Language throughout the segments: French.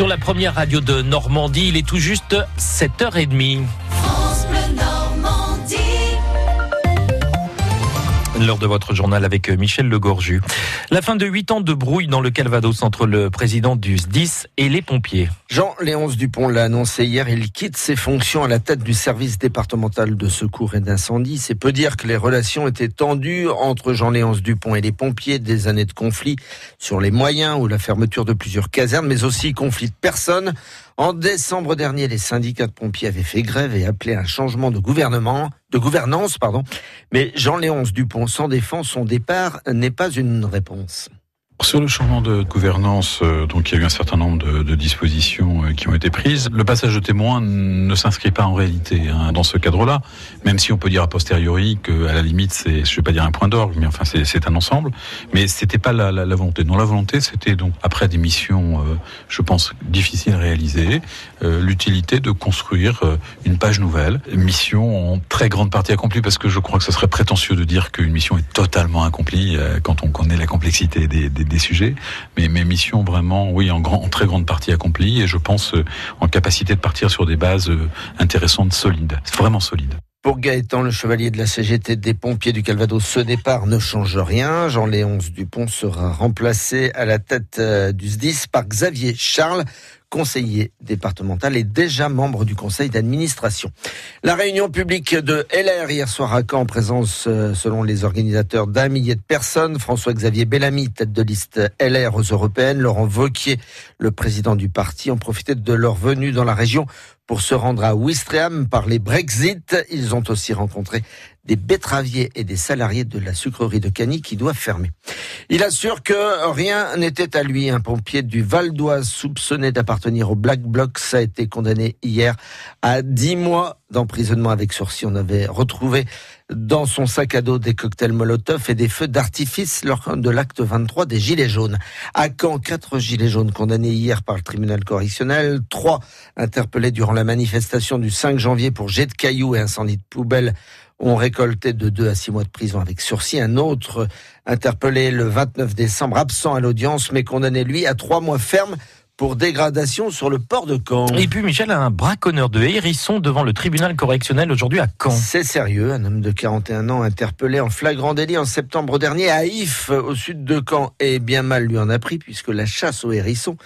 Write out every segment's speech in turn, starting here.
sur la première radio de Normandie. Il est tout juste 7h30. Lors de votre journal avec Michel Legorju. La fin de huit ans de brouille dans le Calvados entre le président du SDIS et les pompiers. Jean-Léonce Dupont l'a annoncé hier, il quitte ses fonctions à la tête du service départemental de secours et d'incendie. C'est peu dire que les relations étaient tendues entre Jean-Léonce Dupont et les pompiers, des années de conflit sur les moyens ou la fermeture de plusieurs casernes, mais aussi conflit de personnes. En décembre dernier, les syndicats de pompiers avaient fait grève et appelé un changement de gouvernement, de gouvernance, pardon. Mais Jean-Léonce Dupont sans défend son départ n'est pas une réponse. Sur le changement de gouvernance, euh, donc il y a eu un certain nombre de, de, dispositions euh, qui ont été prises. Le passage de témoin ne s'inscrit pas en réalité hein, dans ce cadre-là, même si on peut dire a posteriori que à la limite c'est, je vais pas dire un point d'orgue, mais enfin c'est un ensemble. Mais c'était pas la, la, la, volonté. Non, la volonté c'était donc après des missions, euh, je pense difficiles à réaliser, euh, l'utilité de construire euh, une page nouvelle, mission en très grande partie accomplie parce que je crois que ce serait prétentieux de dire qu'une mission est totalement accomplie quand on connaît la complexité des, des des sujets, mais mes missions vraiment, oui, en, grand, en très grande partie accomplies, et je pense euh, en capacité de partir sur des bases euh, intéressantes, solides, vraiment solides. Pour Gaëtan, le chevalier de la CGT des pompiers du Calvados, ce départ ne change rien. Jean-Léonce Dupont sera remplacé à la tête euh, du SDIS par Xavier Charles, conseiller départemental et déjà membre du conseil d'administration. La réunion publique de LR hier soir à Caen, en présence, euh, selon les organisateurs, d'un millier de personnes. François-Xavier Bellamy, tête de liste LR aux européennes. Laurent Vauquier, le président du parti, ont profité de leur venue dans la région pour se rendre à Ouistreham par les Brexit. Ils ont aussi rencontré des betteraviers et des salariés de la sucrerie de Cagny qui doivent fermer. Il assure que rien n'était à lui. Un pompier du Val d'Oise soupçonné d'appartenir au Black Bloc a été condamné hier à 10 mois d'emprisonnement avec sursis. On avait retrouvé dans son sac à dos des cocktails Molotov et des feux d'artifice lors de l'acte 23 des Gilets jaunes. À Caen, quatre Gilets jaunes condamnés hier par le tribunal correctionnel, trois interpellés durant la manifestation du 5 janvier pour jet de cailloux et incendie de poubelle ont récolté de 2 à 6 mois de prison avec sursis. Un autre interpellé le 29 décembre, absent à l'audience, mais condamné lui à 3 mois ferme pour dégradation sur le port de Caen. Et puis Michel a un braconneur de hérissons devant le tribunal correctionnel aujourd'hui à Caen. C'est sérieux, un homme de 41 ans interpellé en flagrant délit en septembre dernier à If, au sud de Caen, et bien mal lui en a pris puisque la chasse aux hérissons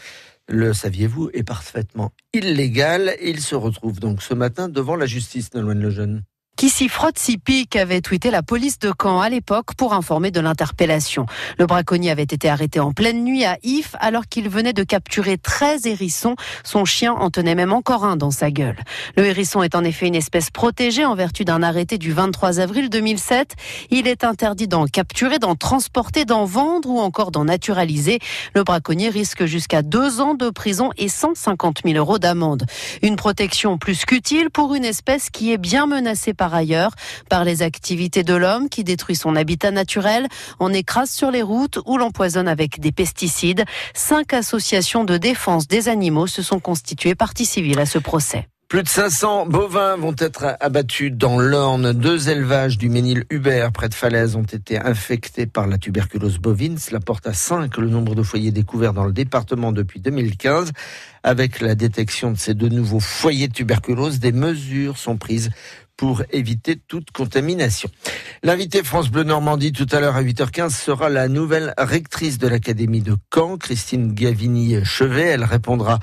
le saviez-vous, est parfaitement illégale. Il se retrouve donc ce matin devant la justice, Nolwenn Lejeune qui s'y frotte si pique avait tweeté la police de Caen à l'époque pour informer de l'interpellation. Le braconnier avait été arrêté en pleine nuit à If alors qu'il venait de capturer 13 hérissons. Son chien en tenait même encore un dans sa gueule. Le hérisson est en effet une espèce protégée en vertu d'un arrêté du 23 avril 2007. Il est interdit d'en capturer, d'en transporter, d'en vendre ou encore d'en naturaliser. Le braconnier risque jusqu'à deux ans de prison et 150 000 euros d'amende. Une protection plus qu'utile pour une espèce qui est bien menacée par par ailleurs par les activités de l'homme qui détruit son habitat naturel, en écrase sur les routes ou l'empoisonne avec des pesticides. Cinq associations de défense des animaux se sont constituées partie civile à ce procès. Plus de 500 bovins vont être abattus dans l'Orne. Deux élevages du Ménil Hubert près de Falaise ont été infectés par la tuberculose bovine. Cela porte à 5 le nombre de foyers découverts dans le département depuis 2015. Avec la détection de ces deux nouveaux foyers de tuberculose, des mesures sont prises pour éviter toute contamination. L'invité France Bleu Normandie tout à l'heure à 8h15 sera la nouvelle rectrice de l'Académie de Caen, Christine Gavini-Chevet. Elle répondra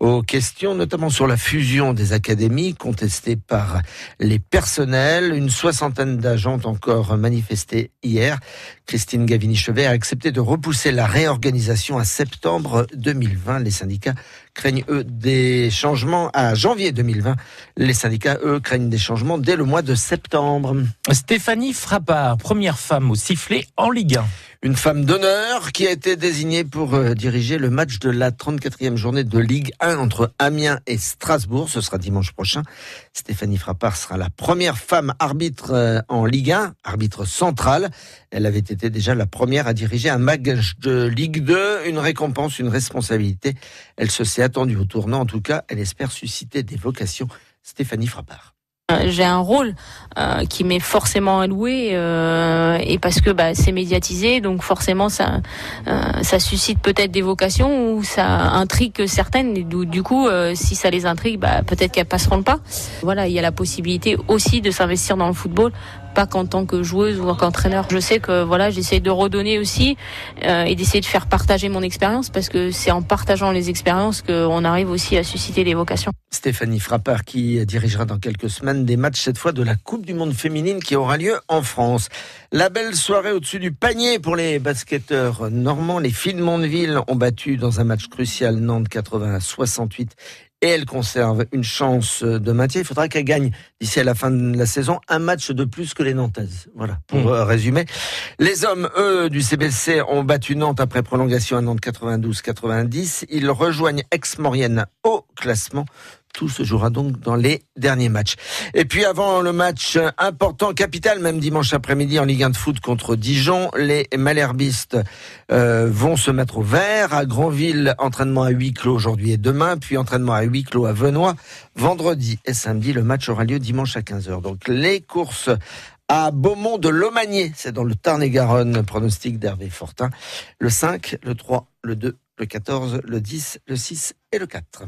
aux questions, notamment sur la fusion des académies contestée par les personnels. Une soixantaine d'agents encore manifesté hier. Christine Gavini-Chevet a accepté de repousser la réorganisation à septembre 2020. Les syndicats craignent, eux, des changements à janvier 2020. Les syndicats, eux, craignent des changements dès le mois de septembre. Stéphanie Frappard, première femme au sifflet en Ligue 1 une femme d'honneur qui a été désignée pour euh, diriger le match de la 34e journée de Ligue 1 entre Amiens et Strasbourg. Ce sera dimanche prochain. Stéphanie Frappard sera la première femme arbitre euh, en Ligue 1, arbitre centrale. Elle avait été déjà la première à diriger un match de Ligue 2, une récompense, une responsabilité. Elle se s'est attendue au tournant. En tout cas, elle espère susciter des vocations. Stéphanie Frappard. J'ai un rôle euh, qui m'est forcément alloué et parce que bah, c'est médiatisé, donc forcément ça ça suscite peut-être des vocations ou ça intrigue certaines. Et du, coup, si ça les intrigue, bah, peut-être qu'elles passeront le pas. Voilà, il y a la possibilité aussi de s'investir dans le football pas qu'en tant que joueuse ou qu'entraîneur. Je sais que voilà, j'essaie de redonner aussi euh, et d'essayer de faire partager mon expérience parce que c'est en partageant les expériences qu'on arrive aussi à susciter des vocations. Stéphanie Frappard qui dirigera dans quelques semaines des matchs cette fois de la Coupe du Monde féminine qui aura lieu en France. La belle soirée au-dessus du panier pour les basketteurs normands. Les filles de Mondeville ont battu dans un match crucial Nantes 80 à 68 et elle conserve une chance de maintien. Il faudra qu'elle gagne d'ici à la fin de la saison un match de plus que les Nantaises. Voilà, pour mmh. euh, résumer. Les hommes, eux, du CBC ont battu Nantes après prolongation à Nantes 92-90. Ils rejoignent Aix-Maurienne au classement tout se jouera donc dans les derniers matchs. Et puis avant le match important, capital, même dimanche après-midi en Ligue 1 de foot contre Dijon, les Malherbistes euh, vont se mettre au vert. À Granville, entraînement à huis clos aujourd'hui et demain, puis entraînement à huis clos à Venoy vendredi et samedi. Le match aura lieu dimanche à 15h. Donc les courses à Beaumont de Lomagné, c'est dans le Tarn-et-Garonne, pronostic d'Hervé Fortin. Le 5, le 3, le 2, le 14, le 10, le 6 et le 4.